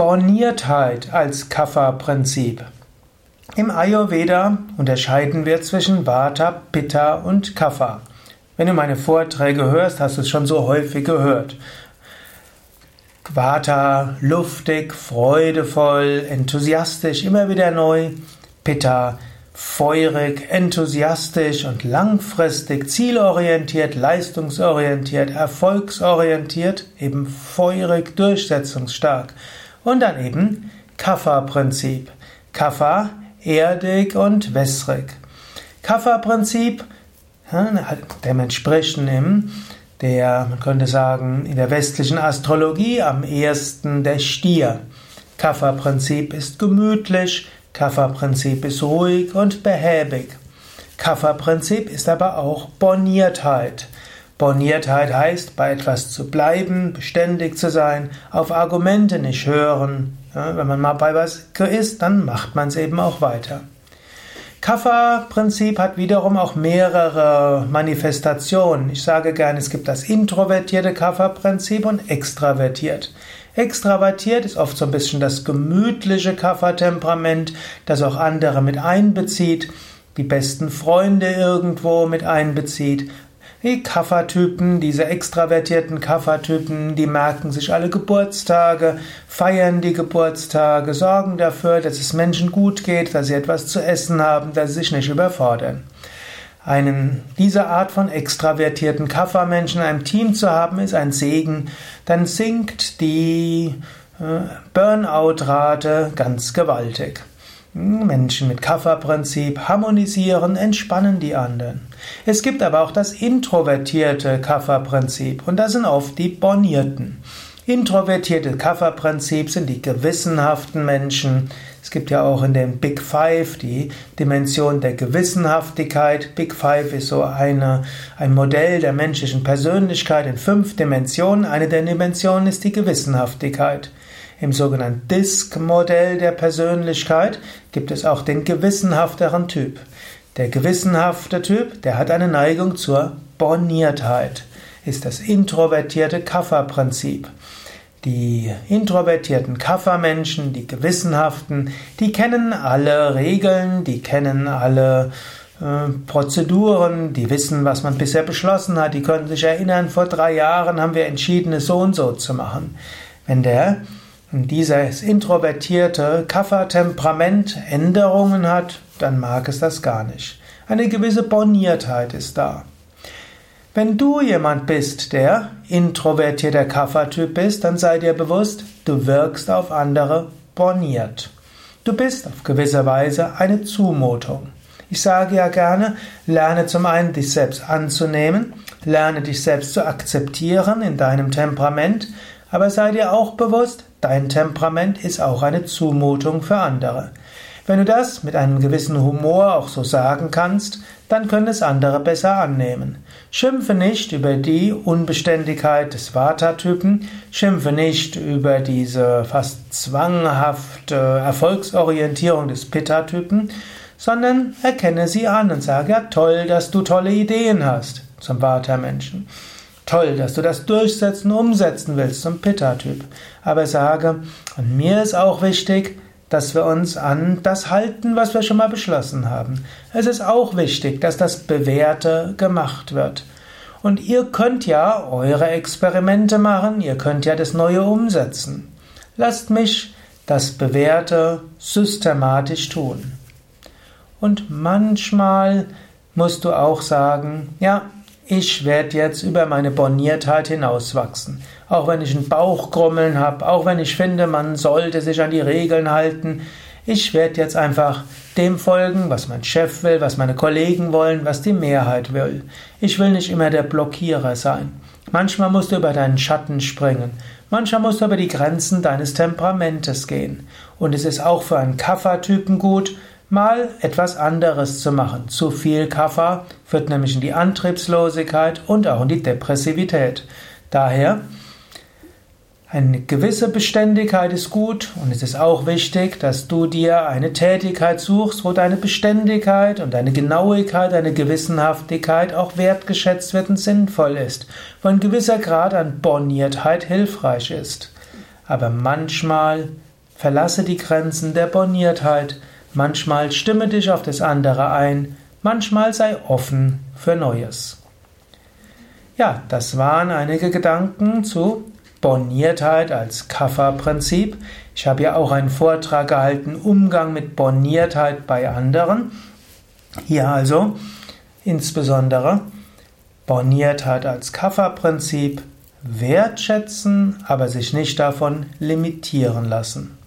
Borniertheit als Kapha-Prinzip. Im Ayurveda unterscheiden wir zwischen Vata, Pitta und Kapha. Wenn du meine Vorträge hörst, hast du es schon so häufig gehört. Vata, luftig, freudevoll, enthusiastisch, immer wieder neu. Pitta, feurig, enthusiastisch und langfristig, zielorientiert, leistungsorientiert, erfolgsorientiert, eben feurig, durchsetzungsstark. Und dann eben Kapha-Prinzip. Kapha, erdig und wässrig. Kapha-Prinzip, dem entsprechen im der, man könnte sagen, in der westlichen Astrologie am ersten der Stier. Kapha-Prinzip ist gemütlich, Kapha-Prinzip ist ruhig und behäbig. Kapha-Prinzip ist aber auch Borniertheit. Borniertheit heißt, bei etwas zu bleiben, beständig zu sein, auf Argumente nicht hören. Ja, wenn man mal bei was ist, dann macht man es eben auch weiter. Kapha-Prinzip hat wiederum auch mehrere Manifestationen. Ich sage gerne, es gibt das introvertierte Kapha-Prinzip und extravertiert. Extravertiert ist oft so ein bisschen das gemütliche Kapha-Temperament, das auch andere mit einbezieht, die besten Freunde irgendwo mit einbezieht. Die Kaffertypen, diese extravertierten Kaffertypen, die merken sich alle Geburtstage, feiern die Geburtstage, sorgen dafür, dass es Menschen gut geht, dass sie etwas zu essen haben, dass sie sich nicht überfordern. Einen, diese Art von extravertierten Kaffermenschen in einem Team zu haben, ist ein Segen. Dann sinkt die äh, Burnout-Rate ganz gewaltig. Menschen mit Kapha-Prinzip harmonisieren, entspannen die anderen. Es gibt aber auch das introvertierte Kapha-Prinzip und das sind oft die Bornierten. Introvertierte Kapha-Prinzip sind die gewissenhaften Menschen. Es gibt ja auch in den Big Five die Dimension der Gewissenhaftigkeit. Big Five ist so eine, ein Modell der menschlichen Persönlichkeit in fünf Dimensionen. Eine der Dimensionen ist die Gewissenhaftigkeit. Im sogenannten Disk-Modell der Persönlichkeit gibt es auch den gewissenhafteren Typ. Der gewissenhafte Typ, der hat eine Neigung zur Borniertheit, ist das introvertierte Kaffer-Prinzip. Die introvertierten Kaffermenschen, die gewissenhaften, die kennen alle Regeln, die kennen alle äh, Prozeduren, die wissen, was man bisher beschlossen hat, die können sich erinnern, vor drei Jahren haben wir entschieden, es so und so zu machen. Wenn der dieses introvertierte Kaffertemperament Änderungen hat, dann mag es das gar nicht. Eine gewisse Borniertheit ist da. Wenn du jemand bist, der introvertierter Kaffertyp bist, dann sei dir bewusst, du wirkst auf andere borniert. Du bist auf gewisse Weise eine Zumutung. Ich sage ja gerne, lerne zum einen dich selbst anzunehmen, lerne dich selbst zu akzeptieren in deinem Temperament, aber sei dir auch bewusst, dein Temperament ist auch eine Zumutung für andere. Wenn du das mit einem gewissen Humor auch so sagen kannst, dann können es andere besser annehmen. Schimpfe nicht über die Unbeständigkeit des Vata-Typen, schimpfe nicht über diese fast zwanghafte Erfolgsorientierung des Pitta-Typen, sondern erkenne sie an und sage, ja toll, dass du tolle Ideen hast zum Vata-Menschen. Toll, dass du das durchsetzen, umsetzen willst zum Pitta-Typ. Aber sage, und mir ist auch wichtig, dass wir uns an das halten, was wir schon mal beschlossen haben. Es ist auch wichtig, dass das Bewährte gemacht wird. Und ihr könnt ja eure Experimente machen, ihr könnt ja das Neue umsetzen. Lasst mich das Bewährte systematisch tun. Und manchmal musst du auch sagen, ja, ich werde jetzt über meine Borniertheit hinauswachsen. Auch wenn ich einen Bauchgrummeln habe, auch wenn ich finde, man sollte sich an die Regeln halten, ich werde jetzt einfach dem folgen, was mein Chef will, was meine Kollegen wollen, was die Mehrheit will. Ich will nicht immer der Blockierer sein. Manchmal musst du über deinen Schatten springen. Manchmal musst du über die Grenzen deines Temperamentes gehen. Und es ist auch für einen Kaffertypen gut, mal etwas anderes zu machen. Zu viel Kaffer führt nämlich in die Antriebslosigkeit und auch in die Depressivität. Daher eine gewisse Beständigkeit ist gut und es ist auch wichtig, dass du dir eine Tätigkeit suchst, wo deine Beständigkeit und deine Genauigkeit, deine Gewissenhaftigkeit auch wertgeschätzt wird und sinnvoll ist, wo ein gewisser Grad an Borniertheit hilfreich ist. Aber manchmal Verlasse die Grenzen der Borniertheit. Manchmal stimme dich auf das andere ein. Manchmal sei offen für Neues. Ja, das waren einige Gedanken zu Borniertheit als Kafferprinzip. Ich habe ja auch einen Vortrag gehalten, Umgang mit Borniertheit bei anderen. Hier also insbesondere Borniertheit als Kafferprinzip, wertschätzen, aber sich nicht davon limitieren lassen.